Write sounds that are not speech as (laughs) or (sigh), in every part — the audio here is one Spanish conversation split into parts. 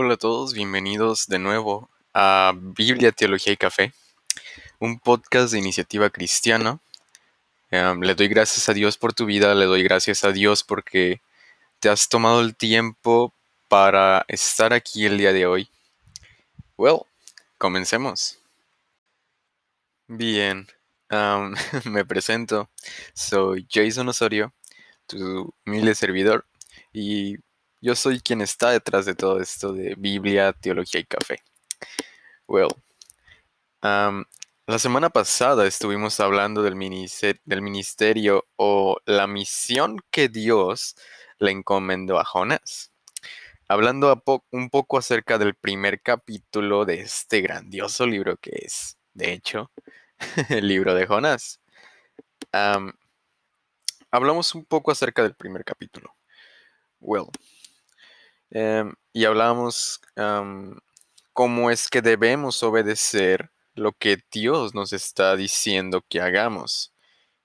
Hola a todos, bienvenidos de nuevo a Biblia, Teología y Café, un podcast de iniciativa cristiana. Em, le doy gracias a Dios por tu vida, le doy gracias a Dios porque te has tomado el tiempo para estar aquí el día de hoy. Well, comencemos. Bien, (laughs) me presento. Soy Jason Osorio, tu humilde servidor, y yo soy quien está detrás de todo esto de Biblia, teología y café. Well, la semana pasada estuvimos hablando del ministerio, del ministerio o la misión que Dios le encomendó a Jonás. Hablando un poco acerca del primer capítulo de este grandioso libro que es, de hecho, (laughs) el libro de Jonás. hablamos un poco acerca del primer capítulo. Well, Em, y hablamos cómo es que debemos obedecer lo que Dios nos está diciendo que hagamos.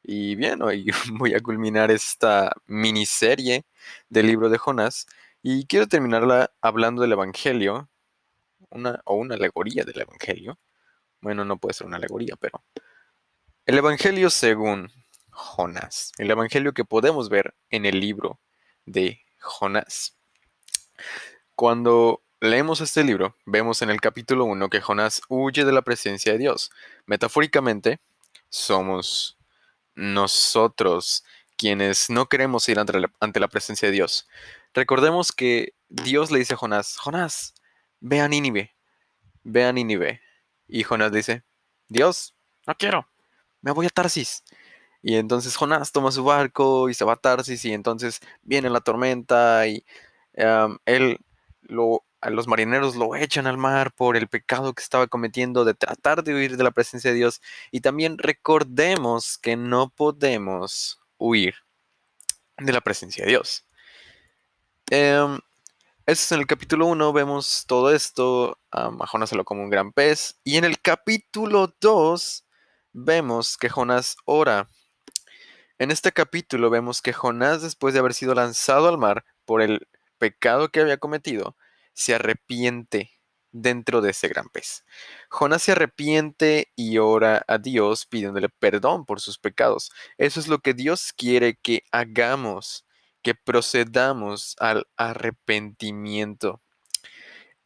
Y bien, hoy (laughs) voy a culminar esta miniserie del libro de Jonás y quiero terminarla hablando del Evangelio, una, o una alegoría del Evangelio. Bueno, no puede ser una alegoría, pero el Evangelio según Jonás, el Evangelio que podemos ver en el libro de Jonás. Cuando leemos este libro, vemos en el capítulo 1 que Jonás huye de la presencia de Dios. Metafóricamente, somos nosotros quienes no queremos ir ante la, presencia de Dios. Recordemos que Dios le dice a Jonás, Jonás, ve a Nínive, ve a Nínive. Y Jonás dice, Dios, no quiero, me voy a Tarsis. Y entonces Jonás toma su barco y se va a Tarsis y entonces viene la tormenta y él lo, a los marineros lo echan al mar por el pecado que estaba cometiendo de tratar de huir de la presencia de Dios. Y también recordemos que no podemos huir de la presencia de Dios. Um, es en el capítulo 1, vemos todo esto, a Jonás se lo como un gran pez. Y en el capítulo 2 vemos que Jonás ora. En este capítulo vemos que Jonás, después de haber sido lanzado al mar por el pecado que había cometido, se arrepiente dentro de ese gran pez. Jonás se arrepiente y ora a Dios pidiéndole perdón por sus pecados. Eso es lo que Dios quiere que hagamos, que procedamos al arrepentimiento.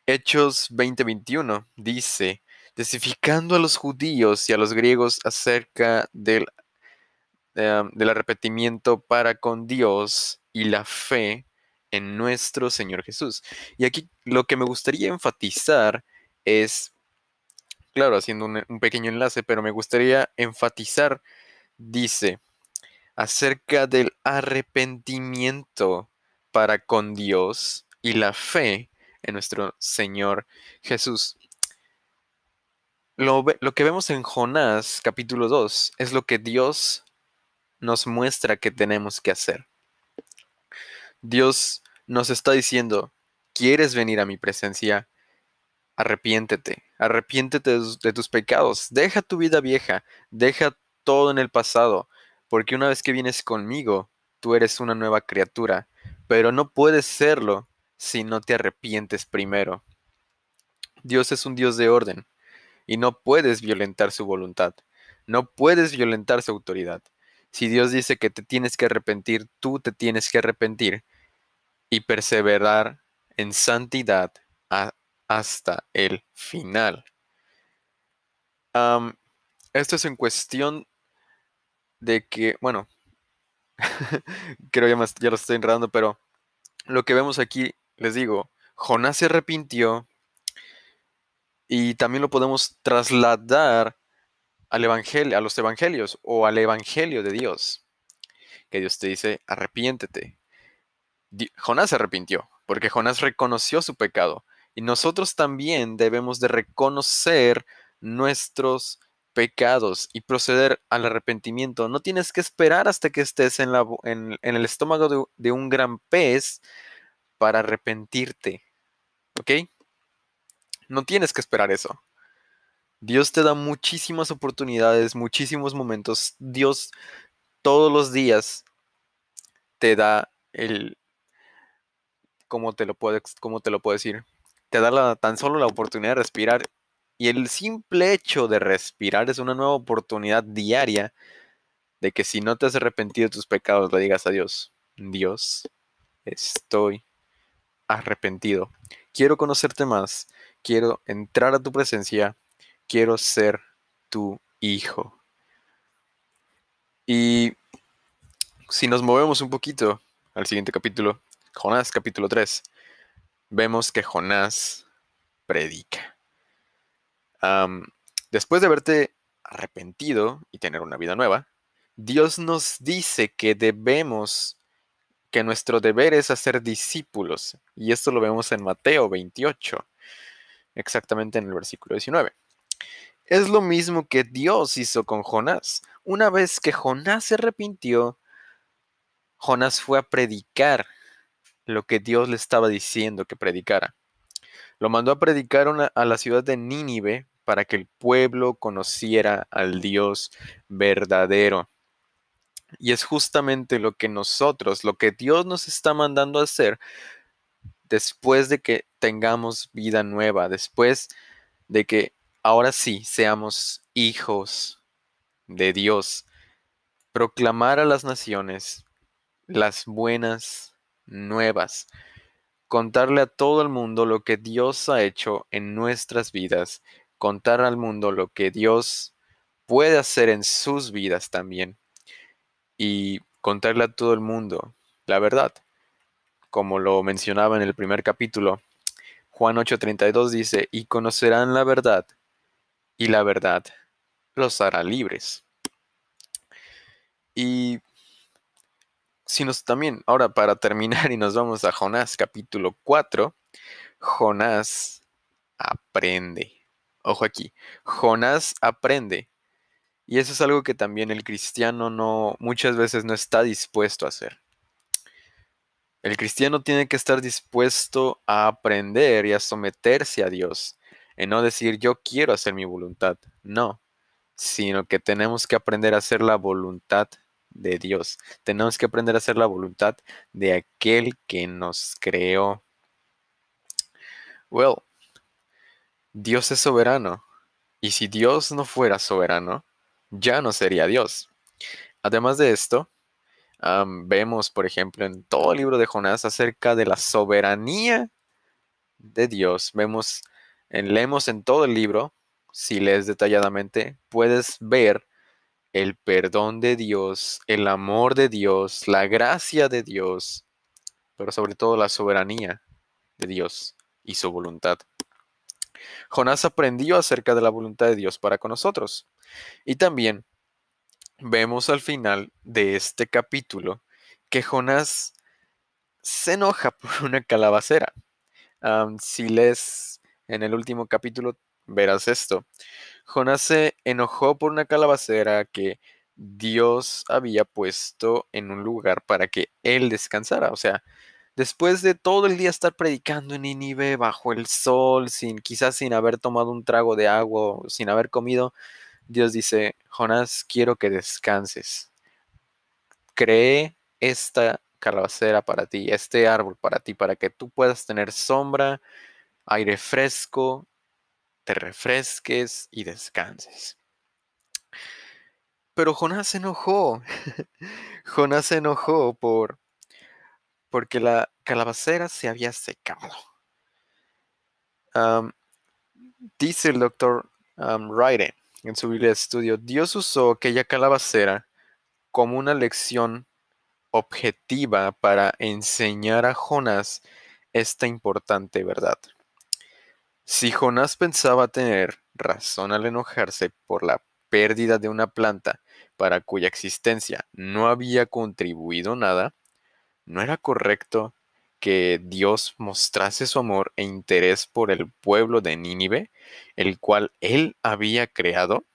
Hechos 20:21 dice, testificando a los judíos y a los griegos acerca del, em, del arrepentimiento para con Dios y la fe en nuestro Señor Jesús. Y aquí lo que me gustaría enfatizar es, claro, haciendo un, pequeño enlace, pero me gustaría enfatizar, dice, acerca del arrepentimiento para con Dios y la fe en nuestro Señor Jesús. Lo, lo, que vemos en Jonás capítulo 2 es lo que Dios nos muestra que tenemos que hacer. Dios nos está diciendo, ¿quieres venir a mi presencia? Arrepiéntete, arrepiéntete de tus pecados, deja tu vida vieja, deja todo en el pasado, porque una vez que vienes conmigo, tú eres una nueva criatura, pero no puedes serlo si no te arrepientes primero. Dios es un Dios de orden y no puedes violentar su voluntad, no puedes violentar su autoridad. Si Dios dice que te tienes que arrepentir, tú te tienes que arrepentir y perseverar en santidad hasta el final. esto es en cuestión de que, bueno, (laughs) creo ya, ya lo estoy enredando, pero lo que vemos aquí, les digo, Jonás se arrepintió y también lo podemos trasladar al evangelio, a los evangelios o al evangelio de Dios. Que Dios te dice, arrepiéntete. Jonás se arrepintió, porque Jonás reconoció su pecado. Y nosotros también debemos de reconocer nuestros pecados y proceder al arrepentimiento. No tienes que esperar hasta que estés en, la, en, el estómago de, de un gran pez para arrepentirte. ¿Ok? No tienes que esperar eso. Dios te da muchísimas oportunidades, muchísimos momentos. Dios todos los días te da el, ¿cómo te lo puedo, cómo te lo puedo decir? te da tan solo la oportunidad de respirar. Y el simple hecho de respirar es una nueva oportunidad diaria de que si no te has arrepentido de tus pecados, le digas a Dios, Dios, estoy arrepentido. Quiero conocerte más. Quiero entrar a tu presencia. Quiero ser tu hijo. Y si nos movemos un poquito al siguiente capítulo, Jonás capítulo 3, vemos que Jonás predica. después de haberte arrepentido y tener una vida nueva, Dios nos dice que debemos, que nuestro deber es hacer discípulos. Y esto lo vemos en Mateo 28, exactamente en el versículo 19. Es lo mismo que Dios hizo con Jonás. Una vez que Jonás se arrepintió, Jonás fue a predicar lo que Dios le estaba diciendo que predicara. Lo mandó a predicar a la ciudad de Nínive para que el pueblo conociera al Dios verdadero. Y es justamente lo que nosotros, lo que Dios nos está mandando a hacer después de que tengamos vida nueva, después de que ahora sí seamos hijos de Dios. Proclamar a las naciones las buenas nuevas. Contarle a todo el mundo lo que Dios ha hecho en nuestras vidas. Contar al mundo lo que Dios puede hacer en sus vidas también y contarle a todo el mundo la verdad. Como lo mencionaba en el primer capítulo, Juan 8:32 dice, y conocerán la verdad, y la verdad los hará libres. Y si nos también, ahora para terminar (laughs) y nos vamos a Jonás capítulo 4, Jonás aprende. Ojo aquí, Jonás aprende. Y eso es algo que también el cristiano no muchas veces no está dispuesto a hacer. El cristiano tiene que estar dispuesto a aprender y a someterse a Dios, en no decir yo quiero hacer mi voluntad, no, sino que tenemos que aprender a hacer la voluntad de Dios. Tenemos que aprender a hacer la voluntad de aquel que nos creó. Well, Dios es soberano. Y si Dios no fuera soberano, ya no sería Dios. Además de esto, vemos, por ejemplo, en todo el libro de Jonás acerca de la soberanía de Dios. Vemos, leemos en todo el libro, si lees detalladamente, puedes ver el perdón de Dios, el amor de Dios, la gracia de Dios, pero sobre todo la soberanía de Dios y su voluntad. Jonás aprendió acerca de la voluntad de Dios para con nosotros. Y también vemos al final de este capítulo que Jonás se enoja (laughs) por una calabacera. si lees en el último capítulo, verás esto. Jonás se enojó por una calabacera que Dios había puesto en un lugar para que él descansara. O sea, después de todo el día estar predicando en Nínive bajo el sol, sin quizás sin haber tomado un trago de agua, sin haber comido, Dios dice, Jonás, quiero que descanses. Cree esta calabacera para ti, este árbol para ti, para que tú puedas tener sombra, aire fresco, te refresques y descanses. Pero Jonás se enojó. (laughs) Jonás se enojó por porque la calabacera se había secado. dice el doctor um, en su Biblia de estudio, Dios usó aquella calabacera como una lección objetiva para enseñar a Jonás esta importante verdad. Si Jonás pensaba tener razón al enojarse por la pérdida de una planta para cuya existencia no había contribuido nada, ¿no era correcto que Dios mostrase su amor e interés por el pueblo de Nínive, el cual él había creado.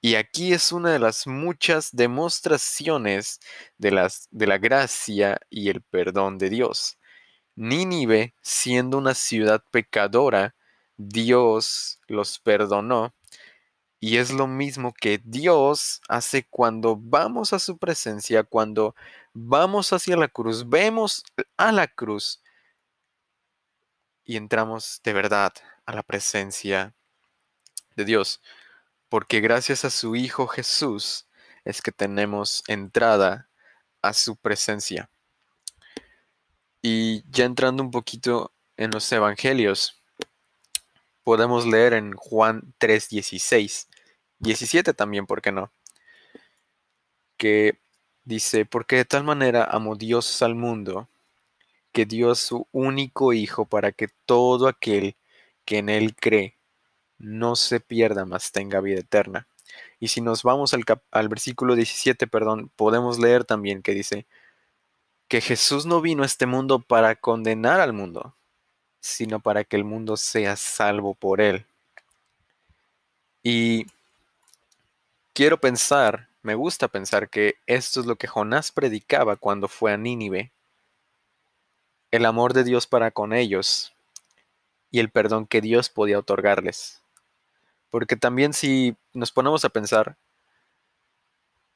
Y aquí es una de las muchas demostraciones de, de la gracia y el perdón de Dios. Nínive, siendo una ciudad pecadora, Dios los perdonó. Y es lo mismo que Dios hace cuando vamos a su presencia, cuando vamos hacia la cruz, vemos a la cruz, y entramos de verdad a la presencia de Dios, porque gracias a su Hijo Jesús es que tenemos entrada a su presencia. Y ya entrando un poquito en los evangelios, podemos leer en Juan 3:16, 17 también, ¿por qué no? Que dice, porque de tal manera amó Dios al mundo, que dio su único Hijo para que todo aquel que en Él cree no se pierda, mas tenga vida eterna. Y si nos vamos al, al versículo 17, perdón, podemos leer también que dice que Jesús no vino a este mundo para condenar al mundo, sino para que el mundo sea salvo por él. Y quiero pensar, me gusta pensar que esto es lo que Jonás predicaba cuando fue a Nínive. El amor de Dios para con ellos y el perdón que Dios podía otorgarles. Porque también si nos ponemos a pensar,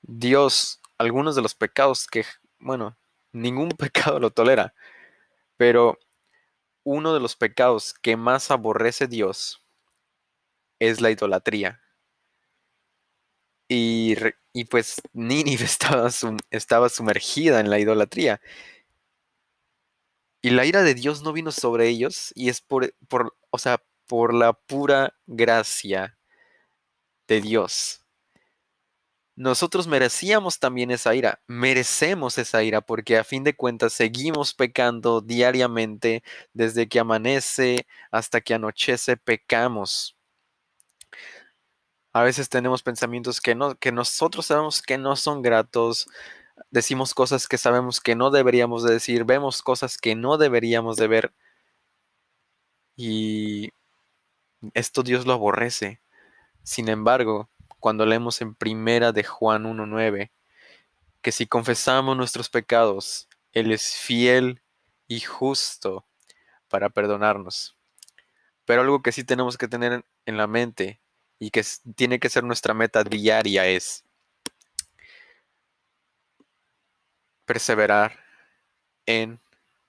Dios, algunos de los pecados que, bueno, ningún (laughs) pecado lo tolera, pero uno de los pecados que más aborrece Dios es la idolatría. Y, y pues Nínive (laughs) estaba, estaba sumergida en la idolatría. Y la ira de Dios no vino sobre ellos y es por, por, o sea, por la pura gracia de Dios. Nosotros merecíamos también esa ira, merecemos esa ira porque a fin de cuentas seguimos pecando diariamente desde que amanece hasta que anochece pecamos. A veces tenemos pensamientos que, no, que nosotros sabemos que no son gratos, decimos cosas que sabemos que no deberíamos de decir, vemos cosas que no deberíamos de ver y esto Dios lo aborrece. Sin embargo, cuando leemos en primera de Juan 1.9, que si confesamos nuestros pecados, Él es fiel y justo para perdonarnos. Pero algo que sí tenemos que tener en la mente y que tiene que ser nuestra meta diaria es perseverar en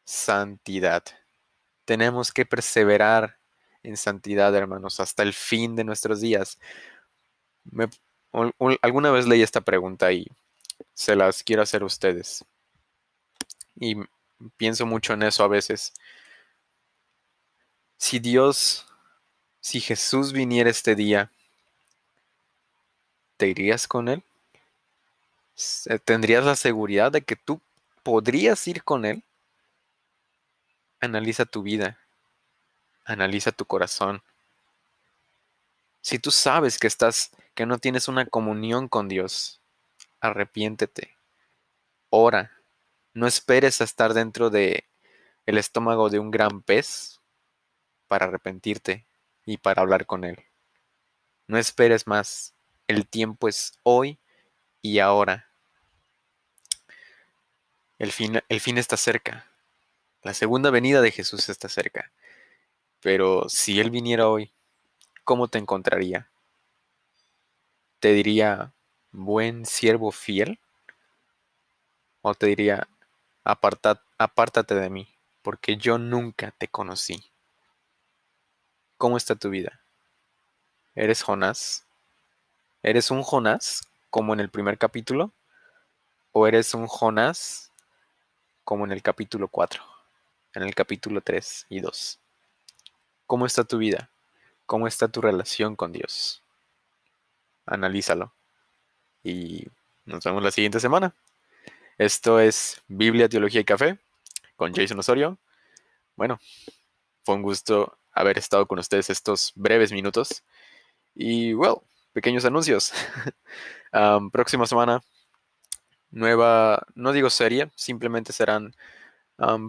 santidad. Tenemos que perseverar en santidad, hermanos, hasta el fin de nuestros días. Alguna vez leí esta pregunta y se las quiero hacer a ustedes. Y pienso mucho en eso a veces. Si Dios, si Jesús viniera este día, ¿te irías con Él? ¿Tendrías la seguridad de que tú podrías ir con Él? Analiza tu vida. Analiza tu corazón. Si tú sabes que estás, que no tienes una comunión con Dios, arrepiéntete. Ora. No esperes a estar dentro de el estómago de un gran pez para arrepentirte y para hablar con él. No esperes más. El tiempo es hoy y ahora. El fin, el fin está cerca. La segunda venida de Jesús está cerca. Pero si Él viniera hoy, ¿cómo te encontraría? ¿Te diría, buen siervo fiel? ¿O te diría, apártate de mí, porque yo nunca te conocí? ¿Cómo está tu vida? ¿Eres Jonás? ¿Eres un Jonás como en el primer capítulo? ¿O eres un Jonás como en el capítulo 4, en el capítulo 3 y 2? ¿Cómo está tu vida? ¿Cómo está tu relación con Dios? Analízalo. Y nos vemos la siguiente semana. Esto es Biblia, Teología y Café con Jason Osorio. Bueno, fue un gusto haber estado con ustedes estos breves minutos. Y, well, pequeños anuncios. (laughs) próxima semana, nueva, no digo serie, simplemente serán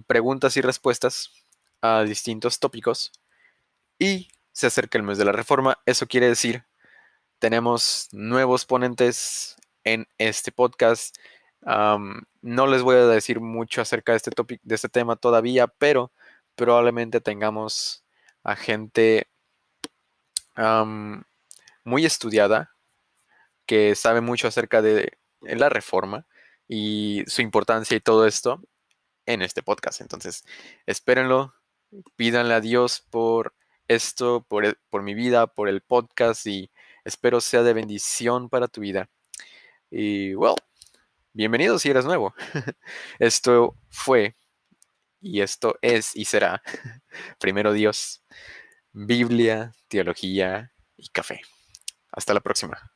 preguntas y respuestas a distintos tópicos y se acerca el mes de la reforma. Eso quiere decir, tenemos nuevos ponentes en este podcast. no les voy a decir mucho acerca de este, de este tema todavía, pero probablemente tengamos a gente muy estudiada que sabe mucho acerca de la reforma y su importancia y todo esto en este podcast. Entonces, espérenlo, pídanle a Dios por esto, por, por mi vida, por el podcast y espero sea de bendición para tu vida. Y, well, bienvenido si eres nuevo. (laughs) Esto fue y esto es y será (laughs) primero Dios, Biblia, teología y café. Hasta la próxima.